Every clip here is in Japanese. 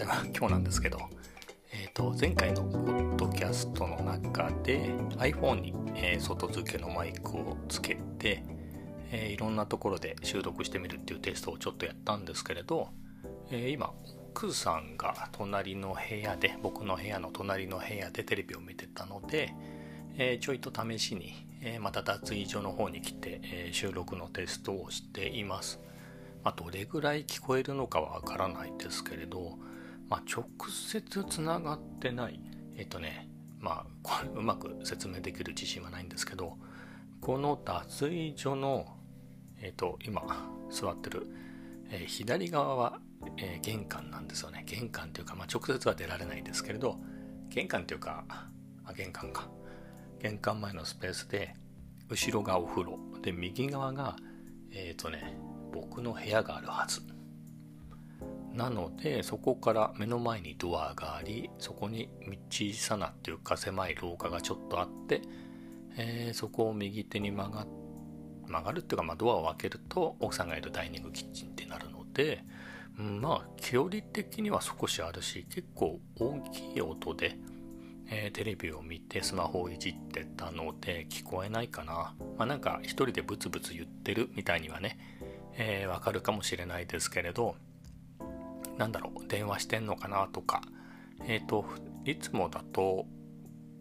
際は今日なんですけど、えーと、前回のポッドキャストの中で iPhone に、えー、外付けのマイクをつけて、えー、いろんなところで収録してみるっていうテストをちょっとやったんですけれど、えー、今奥さんが隣の部屋で僕の部屋の隣の部屋でテレビを見てたので、えちょいと試しに、えまた脱衣所の方に来て、え収録のテストをしています。まあ、どれぐらい聞こえるのかはわからないですけれど、まあ、直接つながってない。えっ、とねまあこれうまく説明できる自信はないんですけどこの脱衣所のえっ、と今座ってる、えー、左側は、えー、玄関なんですよね。玄関というか、まあ、直接は出られないですけれど玄関というかあ玄関か。玄関前のスペースで後ろがお風呂。で右側がえっ、とね僕の部屋があるはず。なのでそこから目の前にドアがありそこに小さなっていうか狭い廊下がちょっとあって、えー、そこを右手に曲が曲がるっていうか、まあ、ドアを開けると奥さんがいるダイニングキッチンってなるので、うん、まあ距離的には少しあるし結構大きい音で、えー、テレビを見てスマホをいじってたので聞こえないかな。まあなんか一人でブツブツ言ってるみたいにはねえー、わかるかもしれないですけれど、なんだろう、電話してんのかなとか、えっ、ー、と、いつもだと、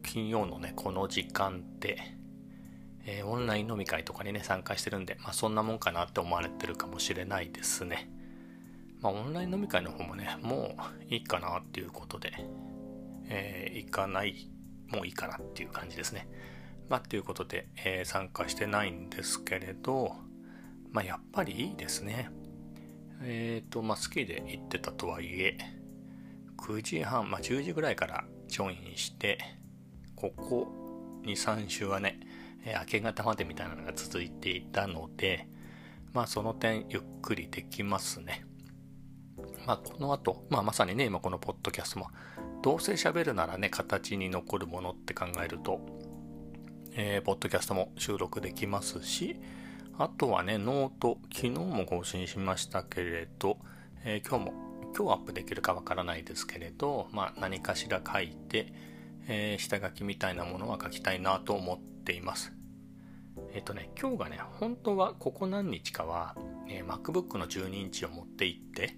金曜のね、この時間って、えー、オンライン飲み会とかにね、参加してるんで、まあそんなもんかなって思われてるかもしれないですね。まあオンライン飲み会の方もね、もういいかなっていうことで、えー、行かない、もういいかなっていう感じですね。まあということで、えー、参加してないんですけれど、まあ、やっぱりいいですね。えっ、ー、と、まあ、好きで行ってたとはいえ、9時半、まあ、10時ぐらいからジョインして、ここ2、3週はね、えー、明け方までみたいなのが続いていたので、まあ、その点、ゆっくりできますね。まあ、この後、まあ、まさにね、今このポッドキャストも、どうせ喋るならね、形に残るものって考えると、えー、ポッドキャストも収録できますし、あとはね、ノート、昨日も更新しましたけれど、えー、今日も、今日アップできるかわからないですけれど、まあ何かしら書いて、えー、下書きみたいなものは書きたいなと思っています。えーっとね、今日がね、本当はここ何日かは、え、MacBook の12インチを持って行って、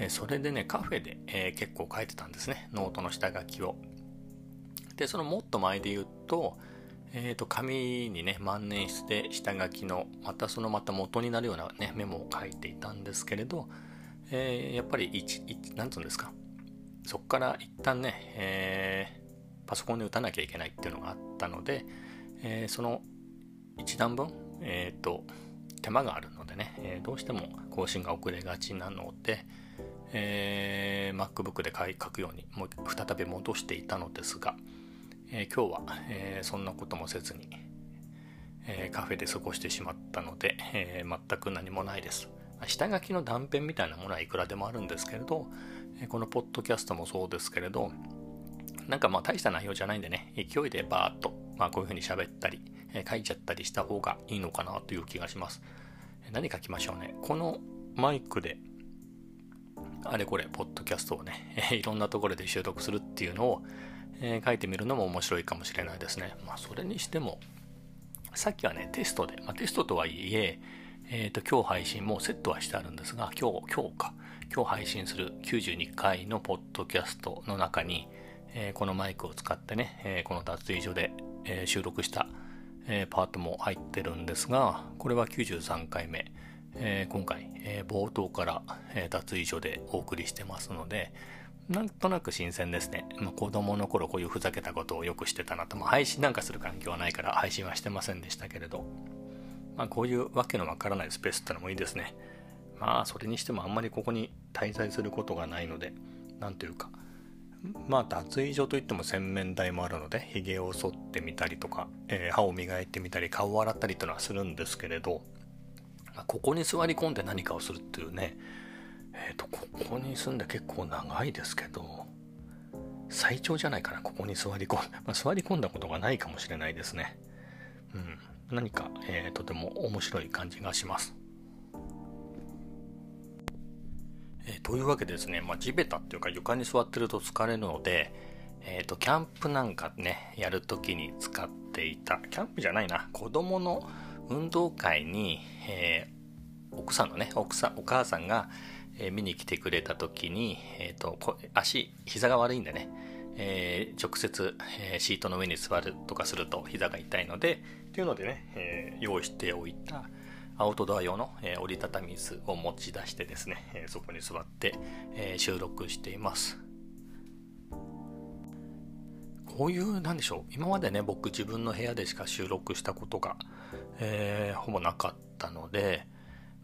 えそれでね、カフェで、え、結構書いてたんですね、ノートの下書きを。で、そのもっと前で言うと、えー、と紙にね万年筆で下書きのまたそのまた元になるような、ね、メモを書いていたんですけれど、えー、やっぱり何て言うんですかそこから一旦ね、えー、パソコンで打たなきゃいけないっていうのがあったので、えー、その一段分、えーと、手間があるのでね、え、どうしても更新が遅れがちなので、えー、MacBook で書くようにもう再び戻していたのですが、えー、今日は、えー、そんなこともせずに、え、カフェで過ごしてしまったので、え全く何もないです。下書きの断片みたいなものはいくらでもあるんですけれど、えこのポッドキャストもそうですけれど、なんかまあ大した内容じゃないんでね、勢いでバーっと、まあこういう風に喋ったり、え書いちゃったりした方がいいのかなという気がします。何書きましょうね。このマイクで、あれこれ、ポッドキャストをね、いろんなところで収録するっていうのを、えー、書いてみるのも面白いかもしれないですね。まあ、それにしても、さっきはね、テストで、まあ、テストとはいえ、え、ー、と、今日配信もセットはしてあるんですが、今日、今日か、今日配信する92回のポッドキャストの中に、えー、このマイクを使ってね、え、この脱衣所で、え、収録した、えパートも入ってるんですが、これは93回目、え今回、え冒頭から、え脱衣所でお送りしてますので、なんとなく新鮮ですね。まあ、子供の頃こういうふざけたことをよくしてたなと。まあ、配信なんかする環境はないから配信はしてませんでしたけれど。まあ、こういうわけのわからないスペースってのもいいですね。まあ、それにしてもあんまりここに滞在することがないので、なんというか、まあ、脱衣所といっても洗面台もあるので、髭を剃ってみたりとか、えー、歯を磨いてみたり、顔を洗ったりというのはするんですけれど、まあ、ここに座り込んで何かをするっていうね、えっ、ー、と、ここに住んで結構長いですけど、最長じゃないかな、ここに座り込ん、まあ、座り込んだことがないかもしれないですね。うん。何か、えー、とても面白い感じがします。えー、というわけでですね、まあ、地べたっていうか床に座ってると疲れるので、えっ、ー、と、キャンプなんかね、やるときに使っていた、キャンプじゃないな、子供の運動会に、えー、奥さんのね、奥さん、お母さんが、え見に来てくれた時に、えっ、と、足、膝が悪いんでね、え直接、えシートの上に座るとかすると膝が痛いので、っていうのでね、え用意しておいた、アウトドア用の、え折りたたみ椅子を持ち出してですね、えそこに座って、え収録しています。こういう、なんでしょう、今までね、僕自分の部屋でしか収録したことが、えー、ほぼなかったので、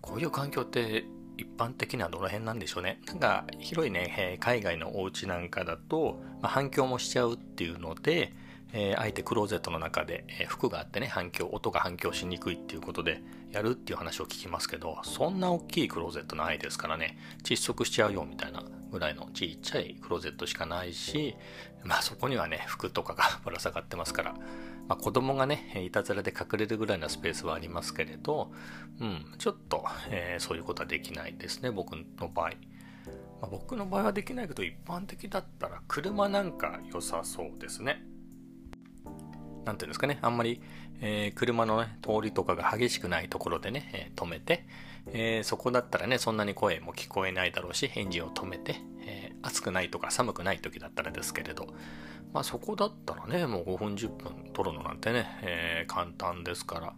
こういう環境って一般的にはどの辺なんでしょうね。なんか広いね、海外のお家なんかだと、まあ、反響もしちゃうっていうので、えー、あえてクローゼットの中で、えー、服があってね、反響、音が反響しにくいっていうことでやるっていう話を聞きますけど、そんな大きいクローゼットないですからね、窒息しちゃうよみたいなぐらいのちっちゃいクローゼットしかないし、まあそこにはね、服とかがぶら下がってますから、まあ子供がね、いたずらで隠れるぐらいのスペースはありますけれど、うん、ちょっと、えー、そういうことはできないですね、僕の場合。まあ、僕の場合はできないけど、一般的だったら車なんか良さそうですね。なんていうんですかね、あんまり、えー、車の、ね、通りとかが激しくないところでね、えー、止めて、えー、そこだったらね、そんなに声も聞こえないだろうし、エンジンを止めて、え暑くないとか寒くない時だったらですけれど、まあそこだったらね、もう5分10分撮るのなんてね、え簡単ですから、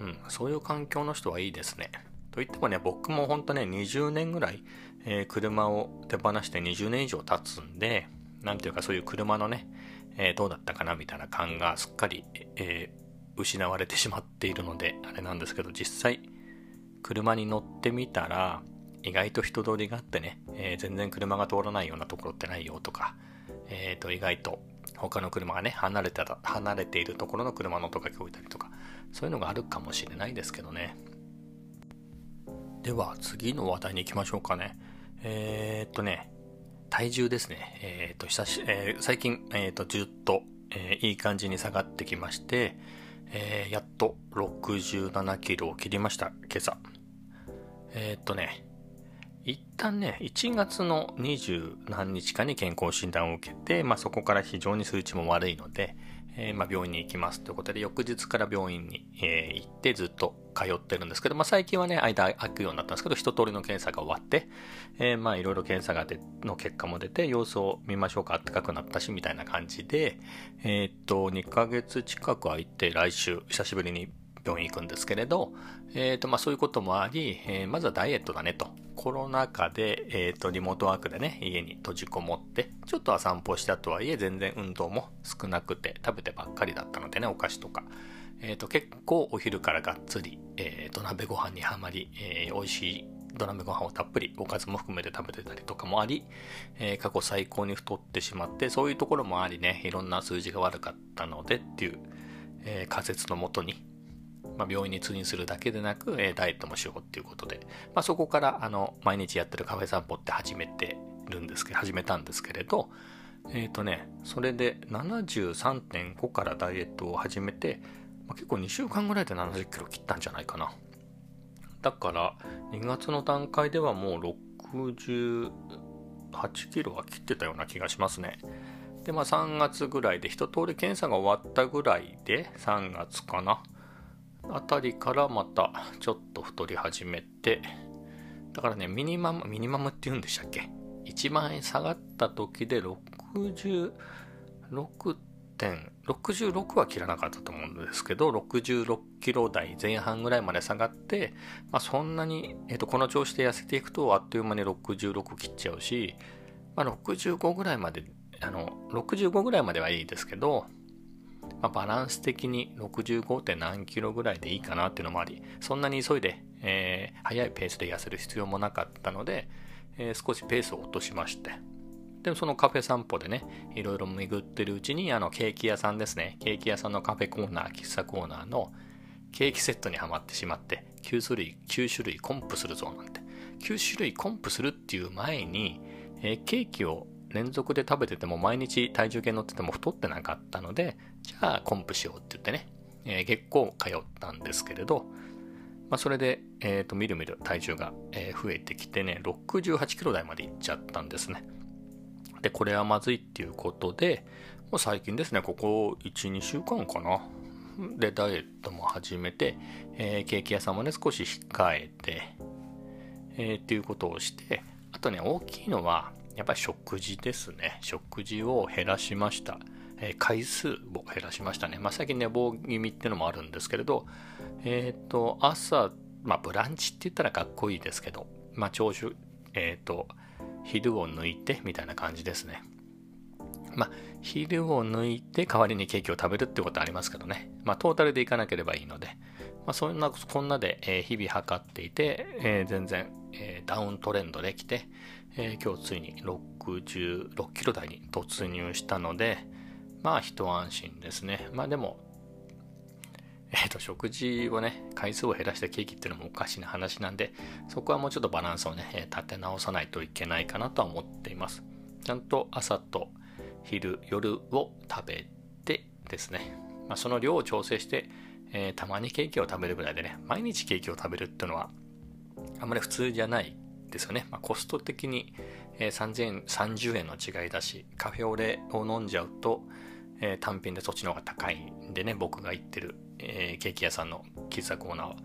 うん、そういう環境の人はいいですね。といってもね、僕もほんとね、20年ぐらい、え車を手放して20年以上経つんで、なんていうかそういう車のね、えー、どうだったかなみたいな感がすっかり、えー、失われてしまっているので、あれなんですけど、実際、車に乗ってみたら、意外と人通りがあってね、え、全然車が通らないようなところってないよとか、えっ、と、意外と他の車がね、離れた離れているところの車の音が聞こえたりとか、そういうのがあるかもしれないですけどね。では、次の話題に行きましょうかね。えー、っとね、体重ですね。えっ、と、久し、えー、最近、えっ、と、ずっと、えいい感じに下がってきまして、えやっと67キロを切りました、今朝。えっとね、一旦ね、1月の20何日かに健康診断を受けて、まあ、そこから非常に数値も悪いので、えー、まあ、病院に行きます。ということで、翌日から病院に、えー、行ってずっと通ってるんですけど、まあ、最近はね、間空くようになったんですけど、一通りの検査が終わって、えー、まあ、いろいろ検査がでの結果も出て、様子を見ましょうか、暖かくなったし、みたいな感じで、えっと、2ヶ月近く空いて、来週、久しぶりに病院行くんですけれど、えっ、ー、と、まあそういうこともあり、えー、まずはダイエットだねと。コロナ禍で、えっ、ー、と、リモートワークでね、家に閉じこもって、ちょっとは散歩したとはいえ、全然運動も少なくて、食べてばっかりだったのでね、お菓子とか。えっ、と、結構お昼からがっつり、えー、土鍋ご飯にはまり、えー、美味しい土鍋ご飯をたっぷりおかずも含めて食べてたりとかもあり、えー、過去最高に太ってしまって、そういうところもありね、いろんな数字が悪かったのでっていう、えー、仮説のもとに、まあ、病院に通院するだけでなく、えー、ダイエットもしようっていうことで、まあ、そこからあの毎日やってるカフェ散歩って始めてるんですけど始めたんですけれどえっ、ー、とねそれで73.5からダイエットを始めて、まあ、結構2週間ぐらいで70キロ切ったんじゃないかな。だから2月の段階ではもう68キロは切ってたような気がしますね。でまあ3月ぐらいで一通り検査が終わったぐらいで3月かな。あたりからまたちょっと太り始めて、だからね、ミニマム、ミニマムって言うんでしたっけ ?1 万円下がった時で66点、66は切らなかったと思うんですけど、66キロ台前半ぐらいまで下がって、まあそんなに、え、ー、と、この調子で痩せていくとあっという間に66切っちゃうし、まあ65ぐらいまで、あの、65ぐらいまではいいですけど、まあ、バランス的に 65. 点何キロぐらいでいいかなっていうのもあり、そんなに急いで、えー、速いペースで痩せる必要もなかったので、えー、少しペースを落としまして、でもそのカフェ散歩でね、いろいろ巡ってるうちに、あの、ケーキ屋さんですね。ケーキ屋さんのカフェコーナー、喫茶コーナーのケーキセットにはまってしまって、9種類、9種類コンプするぞなんて。9種類コンプするっていう前に、えー、ケーキを連続で食べてても毎日体重計乗ってても太ってなかったので、じゃあコンプしようって言ってね、えー、結構通ったんですけれど、まあ、それで、え、ー、と、みるみる体重が、え増えてきてね、68キロ台までいっちゃったんですね。で、これはまずいっていうことで、もう最近ですね、ここ1、2週間かな。で、ダイエットも始めて、えー、ケーキ屋さんもね、少し控えて、えー、っていうことをして、あとね、大きいのは、やっぱり食事ですね。食事を減らしました。えー、回数を減らしましたね。まあ、最近寝坊気味っていうのもあるんですけれど、えっ、ー、と、朝、まあ、ブランチって言ったらかっこいいですけど、まあ、朝食、えっ、ー、と、昼を抜いてみたいな感じですね。まあ、昼を抜いて代わりにケーキを食べるってことはありますけどね。まあ、トータルでいかなければいいので、まあ、そんな、こんなで、えー、日々測っていて、えー、全然、えー、ダウントレンドできて、え今日ついに66キロ台に突入したので、まあ一安心ですね。まあでも、えっ、ー、と、食事をね、回数を減らしたケーキっていうのもおかしな話なんで、そこはもうちょっとバランスをね、立て直さないといけないかなとは思っています。ちゃんと朝と昼、夜を食べてですね、まあ、その量を調整して、えー、たまにケーキを食べるぐらいでね、毎日ケーキを食べるっていうのは、あんまり普通じゃないですよね。まあ、コスト的に、えー、3000 30円の違いだし、カフェオレを飲んじゃうと、えー、単品でそっちの方が高いんでね、僕が行ってる、えー、ケーキ屋さんの喫茶コーナーは。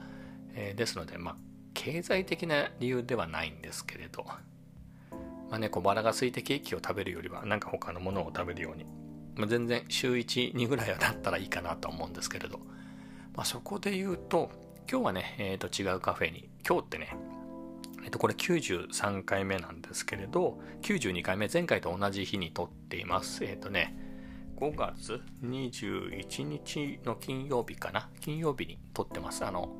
え、ですので、まあ、経済的な理由ではないんですけれど、まあね、小腹が空いてケーキを食べるよりは、なんか他のものを食べるように、まあ、全然週1、2ぐらいはだったらいいかなと思うんですけれど、まあ、そこで言うと、今日はね、えー、と違うカフェに、今日ってね、えっ、と、これ93回目なんですけれど、92回目、前回と同じ日に撮っています。えっ、とね、5月21日の金曜日かな？金曜日に撮ってます。あの、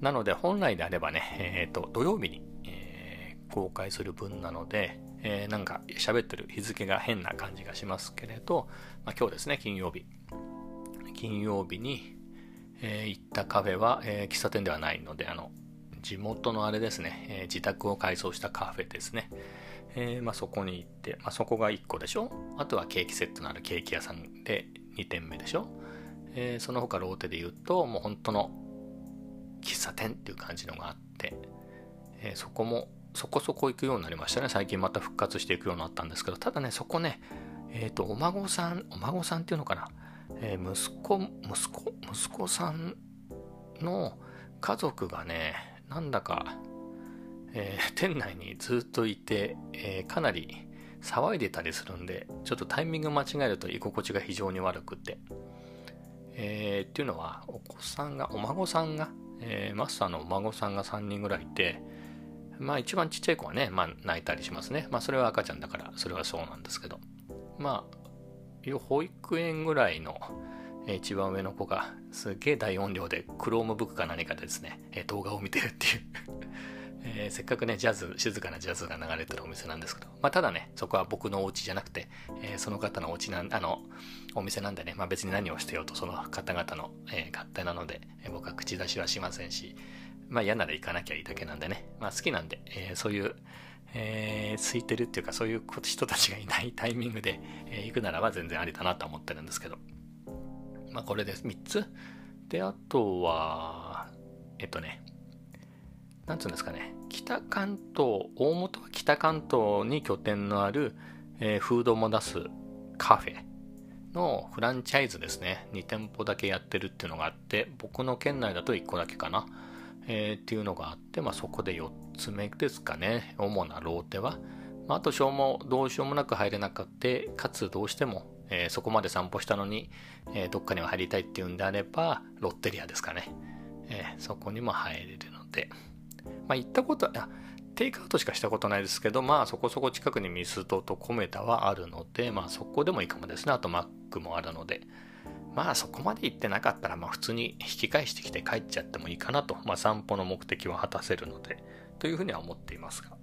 なので本来であればね、えっ、ー、と、土曜日に、えー、公開する分なので、えー、なんか喋ってる日付が変な感じがしますけれど、まあ、今日ですね、金曜日。金曜日に、えー、行ったカフェは、え、喫茶店ではないので、あの、地元のあれですね、えー、自宅を改装したカフェですね。えー、まあ、そこに行って、まあ、そこが1個でしょ？あとはケーキセットのあるケーキ屋さんで2店目でしょ、えー、その他ローテで言うともう本当の喫茶店っていう感じのがあって、え、そこもそこそこ行くようになりましたね。最近また復活していくようになったんですけどただねそこねえっ、とお孫さんお孫さんっていうのかな、え息子息子息子さんの家族がねなんだかえー、店内にずっといて、えー、かなり騒いでたりするんで、ちょっとタイミング間違えると居心地が非常に悪くて。えー、っていうのは、お子さんが、お孫さんが、えー、マスターのお孫さんが3人ぐらいいて、まあ一番ちっちゃい子はね、まあ泣いたりしますね。まあそれは赤ちゃんだから、それはそうなんですけど。まあ、保育園ぐらいの、一番上の子がすげえ大音量で Chromebook か何かでですね、え動画を見てるっていう。え、せっかくね、ジャズ、静かなジャズが流れてるお店なんですけど、まあ、ただね、そこは僕のお家じゃなくて、えー、その方のお家なん、あの、お店なんでね、まあ、別に何をしてようと、その方々の、えー、勝手なので、え僕は口出しはしませんし、まあ、嫌なら行かなきゃいいだけなんでね、まあ、好きなんで、えそういう、え、空いてるっていうか、そういう人たちがいないタイミングで、え行くならば全然ありだなと思ってるんですけど、まあ、これで3つ。で、あとは、えっとね、なんつうんですかね、北関東、大元は北関東に拠点のある、えー、フードも出すカフェのフランチャイズですね。2店舗だけやってるっていうのがあって、僕の県内だと1個だけかな。えー、っていうのがあって、まあ、そこで4つ目ですかね。主なローテは。まあ、あと、しょうも、どうしようもなく入れなかった、かつどうしても、えー、そこまで散歩したのに、えー、どっかには入りたいっていうんであれば、ロッテリアですかね。えそこにも入れるので、まあ、行ったことは、テイクアウトしかしたことないですけど、まあそこそこ近くにミスドとコメダはあるので、まあそこでもいいかもですね。あとマックもあるので。まあそこまで行ってなかったら、まあ普通に引き返してきて帰っちゃってもいいかなと。まあ散歩の目的は果たせるので、というふうには思っていますが。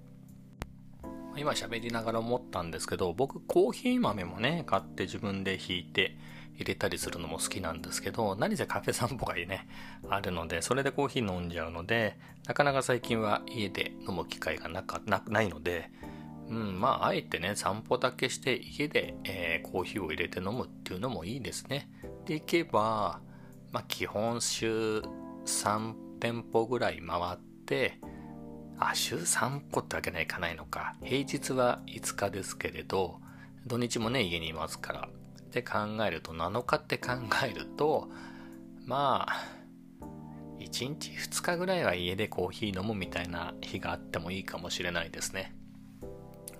今喋りながら思ったんですけど、僕コーヒー豆もね、買って自分で引いて、入れたりするのも好きなんですけど、何せカフェ散歩がね、あるので、それでコーヒー飲んじゃうので、なかなか最近は家で飲む機会がなかなないので、うん、まあ、あえてね、散歩だけして家で、えー、コーヒーを入れて飲むっていうのもいいですね。で、いけば、まあ、基本週3店舗ぐらい回って、あ、週3歩ってわけにはいかないのか。平日は5日ですけれど、土日もね、家にいますから。って考えると、7日って考えると、まあ、1日2日ぐらいは家でコーヒー飲むみたいな日があってもいいかもしれないですね。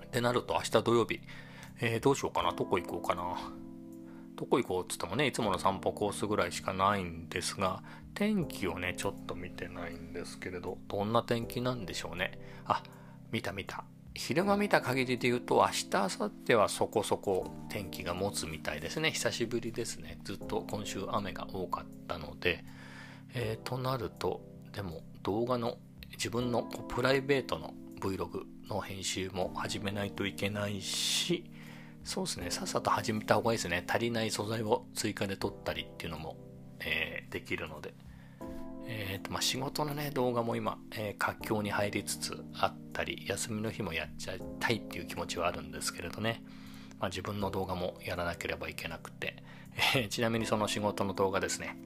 ってなると明日土曜日、えー、どうしようかな、どこ行こうかな。どこ行こうっつってもね、いつもの散歩コースぐらいしかないんですが、天気をね、ちょっと見てないんですけれど、どんな天気なんでしょうね。あ、見た見た。昼間見た限りで言うと、明日、明後日はそこそこ天気が持つみたいですね。久しぶりですね。ずっと今週雨が多かったので、えー、となると、でも動画の自分のプライベートの Vlog の編集も始めないといけないし、そうですね、さっさと始めた方がいいですね。足りない素材を追加で撮ったりっていうのも、えー、できるので。えーとまあ、仕事のね、動画も今、えー、活況に入りつつあったり、休みの日もやっちゃいたいっていう気持ちはあるんですけれどね。まあ、自分の動画もやらなければいけなくて。えー、ちなみにその仕事の動画ですね。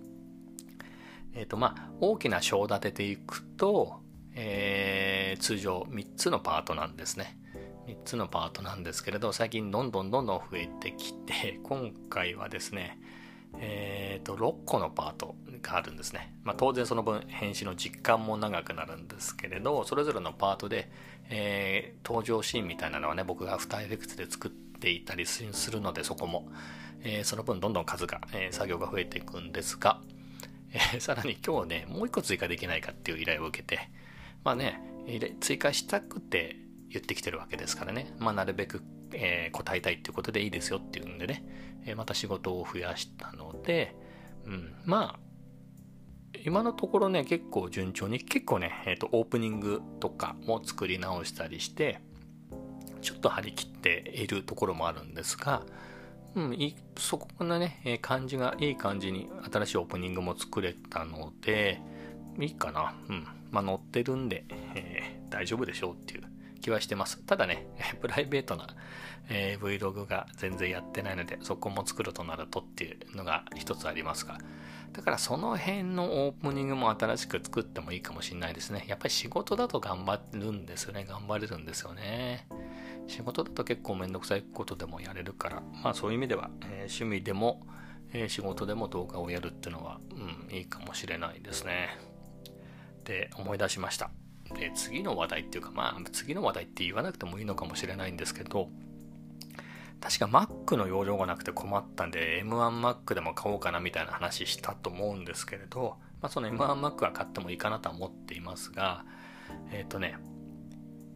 えっ、ー、とまあ、大きな章立てていくと、えー、通常3つのパートなんですね。3つのパートなんですけれど、最近どんどんどんどん増えてきて、今回はですね、えっ、ー、と、6個のパートがあるんですね。まあ、当然その分編集の実感も長くなるんですけれど、それぞれのパートで、えー、登場シーンみたいなのはね、僕が2エフェクツで作っていたりするので、そこも、えー、その分どんどん数が、え作業が増えていくんですが、えさらに今日ね、もう1個追加できないかっていう依頼を受けて、まあね、追加したくて言ってきてるわけですからね。まあなるべく、えー、答えたいっていうことでいいですよっていうんでね、えー、また仕事を増やしたので、うん、まあ、今のところね、結構順調に、結構ね、えっ、ー、と、オープニングとかも作り直したりして、ちょっと張り切っているところもあるんですが、うん、いそこのね、えー、感じがいい感じに新しいオープニングも作れたので、いいかな。うん。まあ、乗ってるんで、えー、大丈夫でしょうっていう気はしてます。ただね、プライベートな、えー、Vlog が全然やってないので、そこも作るとなるとっていうのが一つありますが、だからその辺のオープニングも新しく作ってもいいかもしれないですね。やっぱり仕事だと頑張るんですよね。頑張れるんですよね。仕事だと結構めんどくさいことでもやれるから、まあそういう意味では、えー、趣味でも、えー、仕事でも動画をやるっていうのは、うん、いいかもしれないですね。って思い出しました。で、次の話題っていうか、まあ、次の話題って言わなくてもいいのかもしれないんですけど、確か Mac の容量がなくて困ったんで M1Mac でも買おうかなみたいな話したと思うんですけれど、まあ、その M1Mac は買ってもいいかなとは思っていますが、えっ、ー、とね、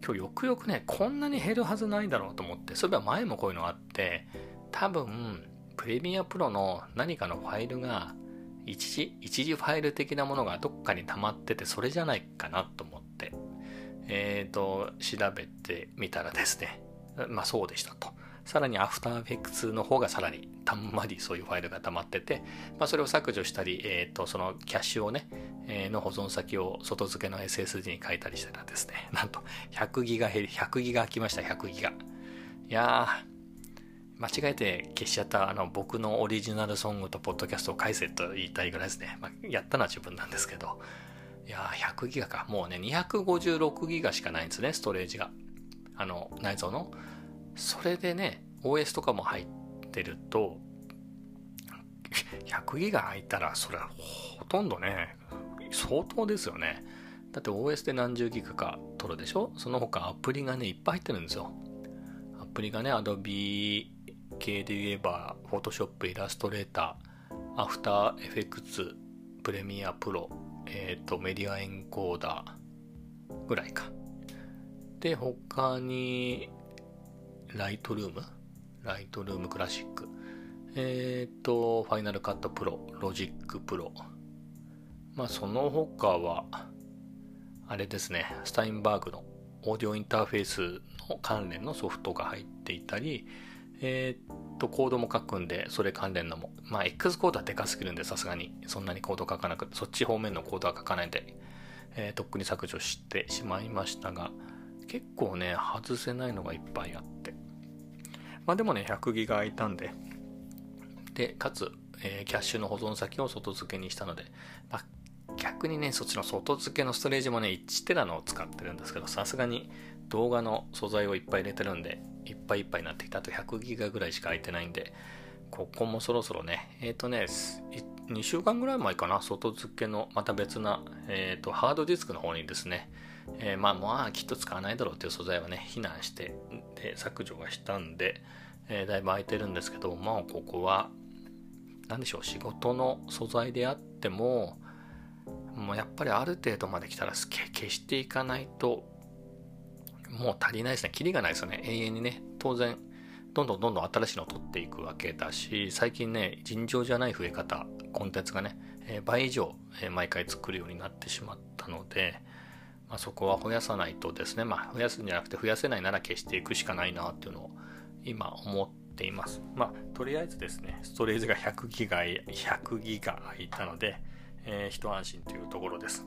今日よくよくね、こんなに減るはずないだろうと思って、そういえば前もこういうのあって、多分、プレミアプロの何かのファイルが一時、一時ファイル的なものがどっかに溜まってて、それじゃないかなと思って、えっ、ー、と、調べてみたらですね、まあそうでしたと。さらにアフターエフェクツの方がさらにたんまりそういうファイルが溜まってて、まあ、それを削除したり、えっ、ー、と、そのキャッシュをね、えー、の保存先を外付けの SSD に書いたりしたらですね、なんと100ギガ減り、100ギガ空きました、100ギガ。いやー、間違えて消しちゃったあの僕のオリジナルソングとポッドキャストを返せと言いたいぐらいですね。まあ、やったのは自分なんですけど。いやー、100ギガか。もうね、256ギガしかないんですね、ストレージが。あの、内蔵の。それでね、OS とかも入ってると、100ギガ入ったら、それはほとんどね、相当ですよね。だって OS で何十ギガか取るでしょ？その他アプリがね、いっぱい入ってるんですよ。アプリがね、Adobe 系で言えば、Photoshop、イラストレ、えーっと、メディアエンコーダーぐらいか。で、他に、ライトルーム？ライトルームクラシック。えーっと、ファイナルカットプロ、ロジックプロ。まあ、その他は、あれですね、スタインバーグのオーディオインターフェースの関連のソフトが入っていたり、えー、と、コードも書くんで、それ関連のも。まあ、X コードはでかすぎるんで、さすがに。そんなにコード書かなくて、そっち方面のコードは書かないんで、えー、とっくに削除してしまいましたが、結構ね、外せないのがいっぱいあって。まあでもね、100ギガ空いたんで、で、かつ、えー、キャッシュの保存先を外付けにしたので、まあ、逆にね、そっちの外付けのストレージもね、1テラのを使ってるんですけど、さすがに動画の素材をいっぱい入れてるんで、いっぱいいっぱいになってきた。あと100ギガぐらいしか空いてないんで、ここもそろそろね、えっ、ー、とね、2週間ぐらい前かな、外付けのまた別な、え、ー、と、ハードディスクの方にですね、えー、まあまあきっと使わないだろうっていう素材はね、避難してで削除がしたんで、えー、だいぶ空いてるんですけど、まあここは、何でしょう、仕事の素材であっても、もうやっぱりある程度まで来たら消していかないと、もう足りないですね。キリがないですよね。永遠にね。当然、どんどんどんどん新しいのを取っていくわけだし、最近ね、尋常じゃない増え方、コンテンツがね、えー、倍以上、えー、毎回作るようになってしまったので、まあ、そこは増やさないとですね、まあ、増やすんじゃなくて増やせないなら消していくしかないなっていうのを今思っています。まあ、とりあえずですね、ストレージが100ギガ、100ギガ空いたので、えー、一安心というところです。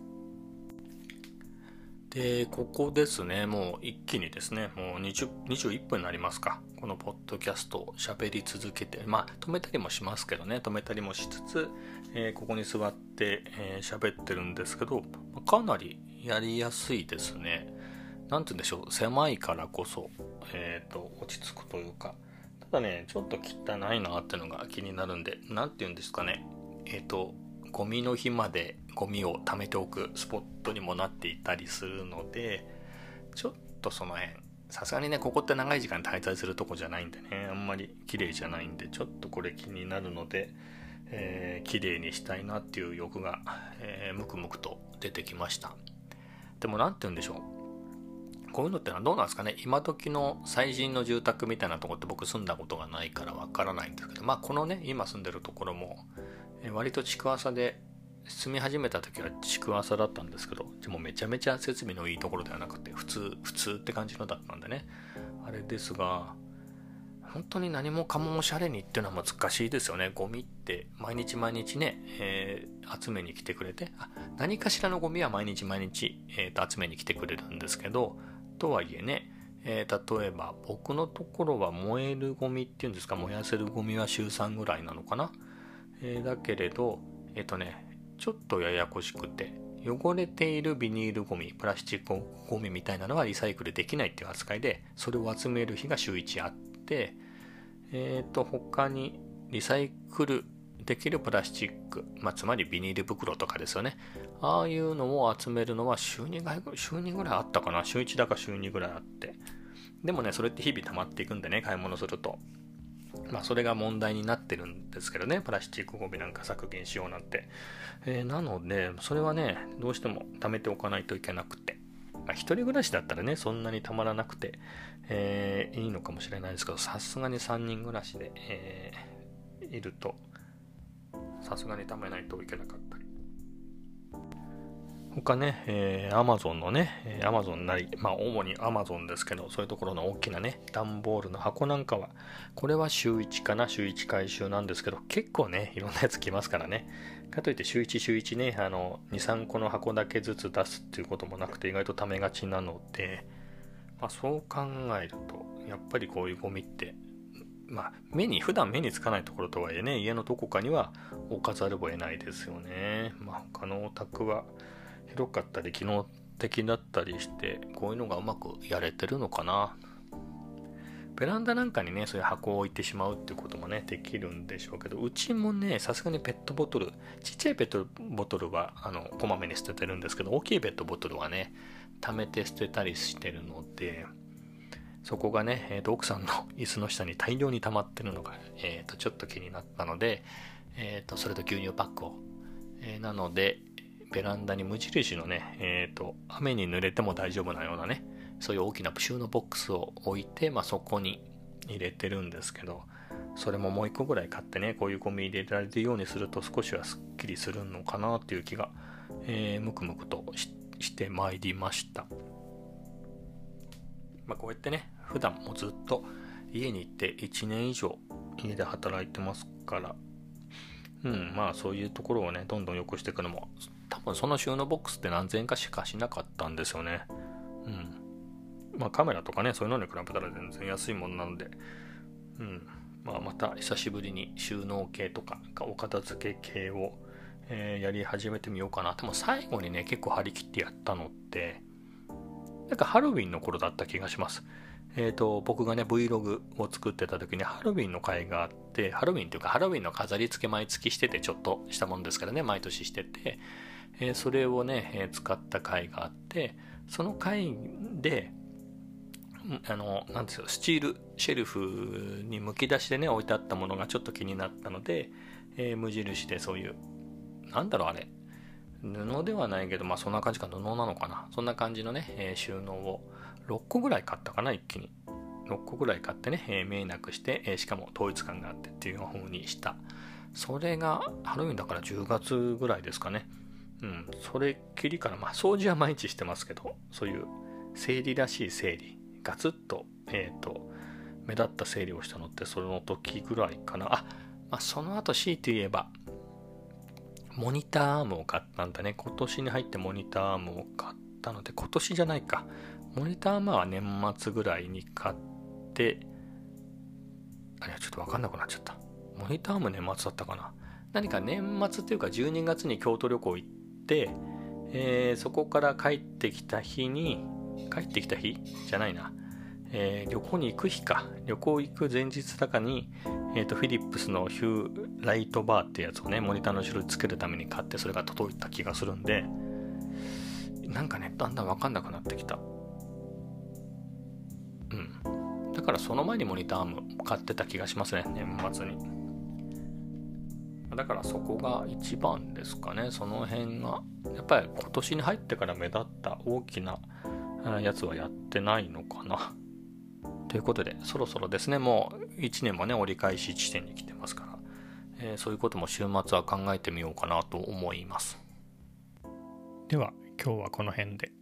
で、ここですね、もう一気にですね、もう20 21分になりますか。このポッドキャストを喋り続けて、まあ、止めたりもしますけどね、止めたりもしつつ、えー、ここに座って喋、えー、ってるんですけど、かなりやりやすいですね。なんて言うんでしょう、狭いからこそ、えっ、ー、と、落ち着くというか、ただね、ちょっと汚いなってのが気になるんで、なんて言うんですかね、えっ、と、ゴミの日までゴミを貯めておくスポットにもなっていたりするのでちょっとその辺さすがにねここって長い時間滞在するとこじゃないんでねあんまり綺麗じゃないんでちょっとこれ気になるので、えー、綺麗にしたいなっていう欲が、えー、ムクムクと出てきました。でも何て言うんでしょう。こういうのってのはどうなんですかね。今時の最新の住宅みたいなとこって僕住んだことがないからわからないんですけどまあこのね今住んでるところも割と築浅で住み始めた時は築浅だったんですけどでもめちゃめちゃ設備のいいところではなくて普通普通って感じのだったんでね。あれですが本当に何もかもおしゃれにっていうのは難しいですよね。ゴミって毎日毎日ね、えー、集めに来てくれてあ何かしらのゴミは毎日毎日、えー、と集めに来てくれるんですけどとはいえねえー、例えば僕のところは燃えるゴミっていうんですか燃やせるゴミは週3ぐらいなのかな。えー、だけれど、えっ、ー、とね、ちょっとややこしくて、汚れているビニールゴミ、プラスチックゴミみたいなのはリサイクルできないっていう扱いで、それを集める日が週1あって、えっ、ー、と、他にリサイクルできるプラスチック、まあ、つまりビニール袋とかですよね。ああいうのを集めるのは週2ぐらい、週2ぐらいあったかな。週1だか週2ぐらいあって。でもね、それって日々溜まっていくんでね、買い物すると。まあ、それが問題になってるんですけどね、プラスチックごみなんか削減しようなんて。えー、なので、それはね、どうしても貯めておかないといけなくて。まあ、一人暮らしだったらね、そんなにたまらなくて、えー、いいのかもしれないですけど、さすがに3人暮らしで、えー、いると、さすがに貯めないといけなかった。他ね、えー、Amazon のね、Amazon なり、まあ主に Amazon ですけど、そういうところの大きなね、段ボールの箱なんかは、これは週1かな、週1回収なんですけど、結構ね、いろんなやつ来ますからね。かといって週1週1ね、あの、2、3個の箱だけずつ出すっていうこともなくて、意外とためがちなので、まあそう考えると、やっぱりこういうゴミって、まあ、目に、普段目につかないところとはいえね、家のどこかには置かざるを得ないですよね。まあ、他のお宅は、広かったり機能的だったりしてこういうのがうまくやれてるのかな。ベランダなんかにねそういう箱を置いてしまうっていうこともねできるんでしょうけどうちもねさすがにペットボトルちっちゃいペットボトルはあのこまめに捨ててるんですけど大きいペットボトルはね溜めて捨てたりしてるのでそこがね、えー、と奥さんの椅子の下に大量に溜まってるのが、えー、とちょっと気になったので、えー、とそれと牛乳パックを、えー、なので、ベランダに無印のね、えっ、ー、と、雨に濡れても大丈夫なようなね、そういう大きな収納ボックスを置いて、まあ、そこに入れてるんですけど、それももう一個ぐらい買ってね、こういうゴミ入れられるようにすると少しはすっきりするのかなっていう気が、えー、むくむくとしてまいりました。まあ、こうやってね、普段もずっと家に行って1年以上家で働いてますから、うん、まあそういうところをね、どんどん良くしていくのも多分その収納ボックスって何千円かしかしなかったんですよね。うん。まあカメラとかね、そういうのに比べたら全然安いもんなので、うん。まあまた久しぶりに収納系とかお片付け系を、えー、やり始めてみようかな。でも最後にね、結構張り切ってやったのって、なんかハロウィンの頃だった気がします。えっ、ー、と、僕がね、Vlog を作ってた時にハロウィンの会があって、ハロウィンというかハロウィンの飾り付け毎月してて、ちょっとしたもんですからね、毎年してて、え、それをね、え、使った会があって、その会で、あの、なんですよ、スチールシェルフにむき出しでね、置いてあったものがちょっと気になったので、えー、無印でそういう、なんだろうあれ、布ではないけど、まあそんな感じか、布なのかな。そんな感じのね、えー、収納を6個ぐらい買ったかな、一気に。6個ぐらい買ってね、えー、見えなくして、え、しかも統一感があってっていう風にした。それがハロウィンだから10月ぐらいですかね。うん、それっきりから、まあ掃除は毎日してますけど、そういう整理らしい整理、ガツッと、えっ、ー、と、目立った整理をしたのってその時ぐらいかな。あ、まあその後強いて言えば、モニターアームを買ったんだね。今年に入ってモニターアームを買ったので、今年じゃないか。モニターアームは年末ぐらいに買って、あれはちょっとわかんなくなっちゃった。モニターアーム年末だったかな。何か年末っていうか12月に京都旅行行って、えー、そこから帰ってきた日に、帰ってきた日？じゃないな。えー、旅行に行く日か。旅行行く前日だかに、え、ー、と、フィリップスのヒューライトバーってやつをね、モニターの後ろにつけるために買って、それが届いた気がするんで、なんかね、だんだんわかんなくなってきた。うん。だからその前にモニターも買ってた気がしますね、年末に。だからそこが一番ですかね、その辺が。やっぱり今年に入ってから目立った大きなやつはやってないのかな。ということで、そろそろですね、もう1年もね、折り返し地点に来てますから、えー、そういうことも週末は考えてみようかなと思います。では、今日はこの辺で。